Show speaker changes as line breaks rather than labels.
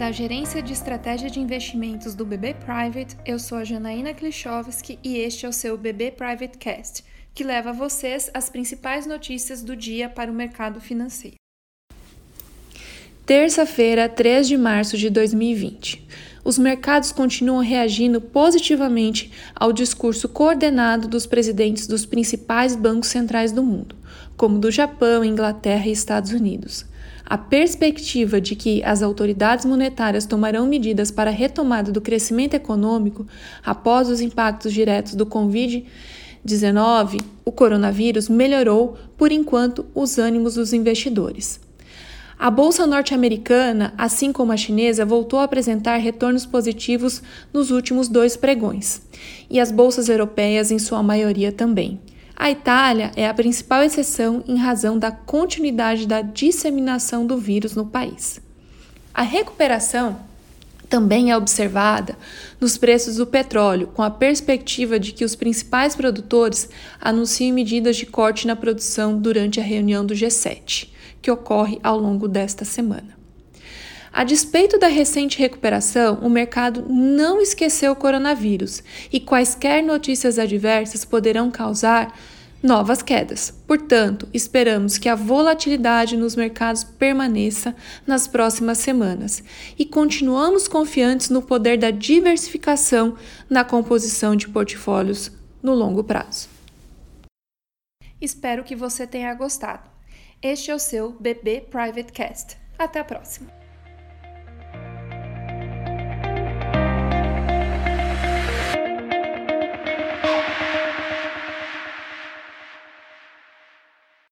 Da Gerência de Estratégia de Investimentos do BB Private, eu sou a Janaína Klichowski e este é o seu BB Private Cast, que leva a vocês as principais notícias do dia para o mercado financeiro. Terça-feira, 3 de março de 2020. Os mercados continuam reagindo positivamente ao discurso coordenado dos presidentes dos principais bancos centrais do mundo, como do Japão, Inglaterra e Estados Unidos. A perspectiva de que as autoridades monetárias tomarão medidas para a retomada do crescimento econômico após os impactos diretos do Covid-19, o coronavírus, melhorou, por enquanto, os ânimos dos investidores. A bolsa norte-americana, assim como a chinesa, voltou a apresentar retornos positivos nos últimos dois pregões, e as bolsas europeias, em sua maioria, também. A Itália é a principal exceção em razão da continuidade da disseminação do vírus no país. A recuperação também é observada nos preços do petróleo, com a perspectiva de que os principais produtores anunciem medidas de corte na produção durante a reunião do G7, que ocorre ao longo desta semana. A despeito da recente recuperação, o mercado não esqueceu o coronavírus e quaisquer notícias adversas poderão causar novas quedas. Portanto, esperamos que a volatilidade nos mercados permaneça nas próximas semanas e continuamos confiantes no poder da diversificação na composição de portfólios no longo prazo. Espero que você tenha gostado. Este é o seu BB Private Cast. Até a próxima!